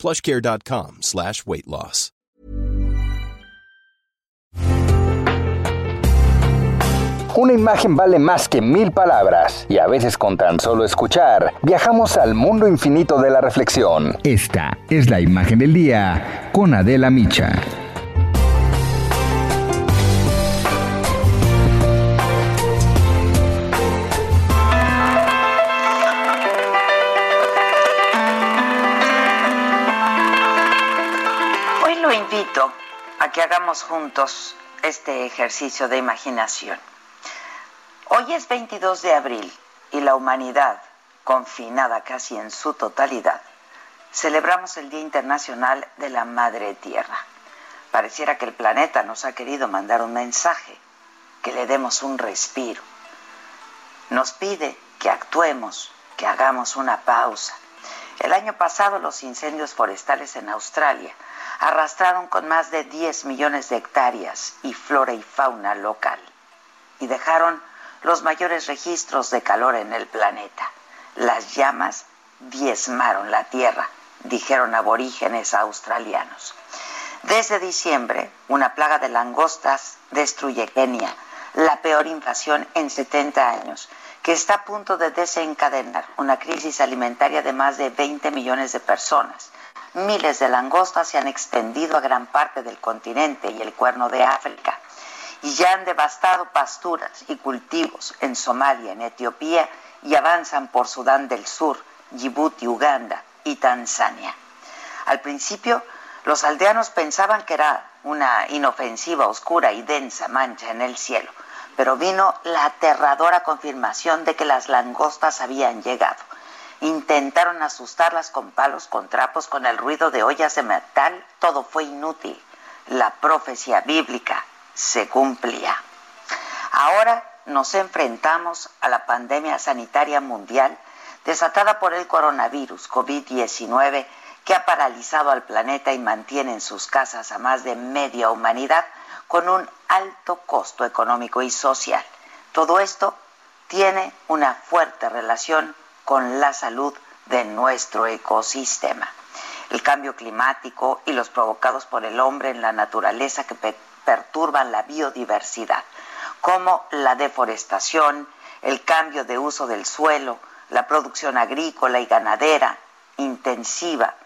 plushcare.com slash weight loss. Una imagen vale más que mil palabras y a veces con tan solo escuchar viajamos al mundo infinito de la reflexión. Esta es la imagen del día con Adela Micha. Invito a que hagamos juntos este ejercicio de imaginación. Hoy es 22 de abril y la humanidad, confinada casi en su totalidad, celebramos el Día Internacional de la Madre Tierra. Pareciera que el planeta nos ha querido mandar un mensaje, que le demos un respiro. Nos pide que actuemos, que hagamos una pausa. El año pasado los incendios forestales en Australia arrastraron con más de 10 millones de hectáreas y flora y fauna local y dejaron los mayores registros de calor en el planeta. Las llamas diezmaron la tierra, dijeron aborígenes australianos. Desde diciembre, una plaga de langostas destruye Kenia, la peor invasión en 70 años, que está a punto de desencadenar una crisis alimentaria de más de 20 millones de personas. Miles de langostas se han extendido a gran parte del continente y el cuerno de África y ya han devastado pasturas y cultivos en Somalia, en Etiopía y avanzan por Sudán del Sur, Djibouti, Uganda y Tanzania. Al principio, los aldeanos pensaban que era una inofensiva, oscura y densa mancha en el cielo, pero vino la aterradora confirmación de que las langostas habían llegado. Intentaron asustarlas con palos, con trapos, con el ruido de ollas de metal, todo fue inútil. La profecía bíblica se cumplía. Ahora nos enfrentamos a la pandemia sanitaria mundial desatada por el coronavirus COVID-19 que ha paralizado al planeta y mantiene en sus casas a más de media humanidad con un alto costo económico y social. Todo esto tiene una fuerte relación con la salud de nuestro ecosistema. El cambio climático y los provocados por el hombre en la naturaleza que perturban la biodiversidad, como la deforestación, el cambio de uso del suelo, la producción agrícola y ganadera intensiva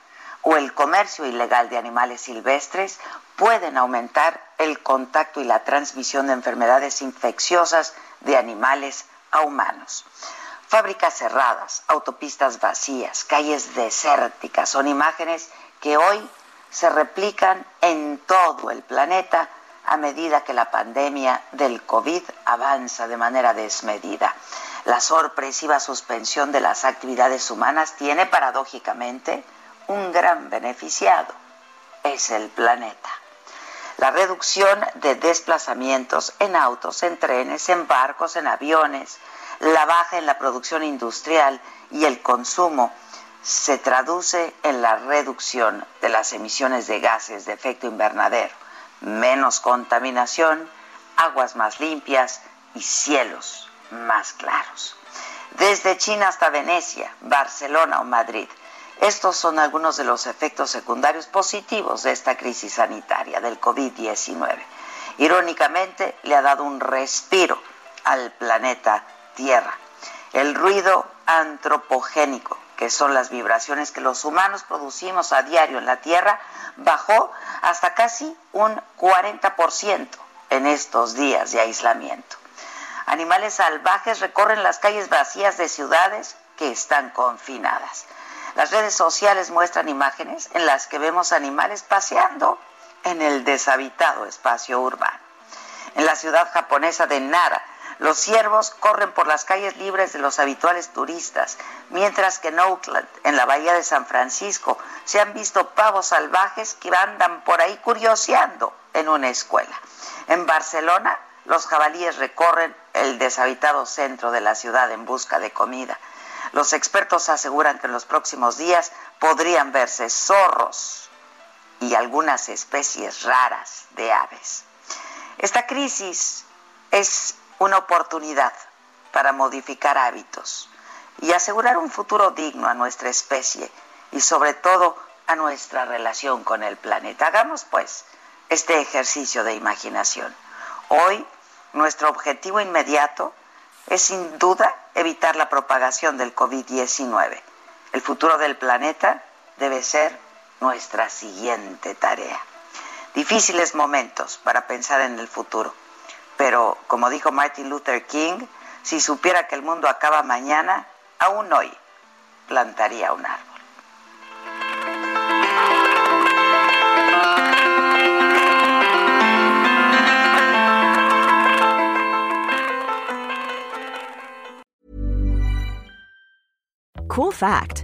o el comercio ilegal de animales silvestres pueden aumentar el contacto y la transmisión de enfermedades infecciosas de animales a humanos. Fábricas cerradas, autopistas vacías, calles desérticas son imágenes que hoy se replican en todo el planeta a medida que la pandemia del COVID avanza de manera desmedida. La sorpresiva suspensión de las actividades humanas tiene paradójicamente un gran beneficiado, es el planeta. La reducción de desplazamientos en autos, en trenes, en barcos, en aviones, la baja en la producción industrial y el consumo se traduce en la reducción de las emisiones de gases de efecto invernadero, menos contaminación, aguas más limpias y cielos más claros. Desde China hasta Venecia, Barcelona o Madrid, estos son algunos de los efectos secundarios positivos de esta crisis sanitaria del COVID-19. Irónicamente, le ha dado un respiro al planeta Tierra. El ruido antropogénico, que son las vibraciones que los humanos producimos a diario en la Tierra, bajó hasta casi un 40% en estos días de aislamiento. Animales salvajes recorren las calles vacías de ciudades que están confinadas. Las redes sociales muestran imágenes en las que vemos animales paseando en el deshabitado espacio urbano. En la ciudad japonesa de Nara, Los ciervos corren por las calles libres de los habituales turistas, mientras que en Oakland, en la bahía de San Francisco, se han visto pavos salvajes que andan por ahí curioseando en una escuela. En Barcelona, los jabalíes recorren el deshabitado centro de la ciudad en busca de comida. Los expertos aseguran que en los próximos días podrían verse zorros y algunas especies raras de aves. Esta crisis es una oportunidad para modificar hábitos y asegurar un futuro digno a nuestra especie y sobre todo a nuestra relación con el planeta. Hagamos pues este ejercicio de imaginación. Hoy nuestro objetivo inmediato es sin duda evitar la propagación del COVID-19. El futuro del planeta debe ser nuestra siguiente tarea. Difíciles momentos para pensar en el futuro pero, como dijo Martin Luther King, si supiera que el mundo acaba mañana, aún hoy plantaría un árbol. Cool fact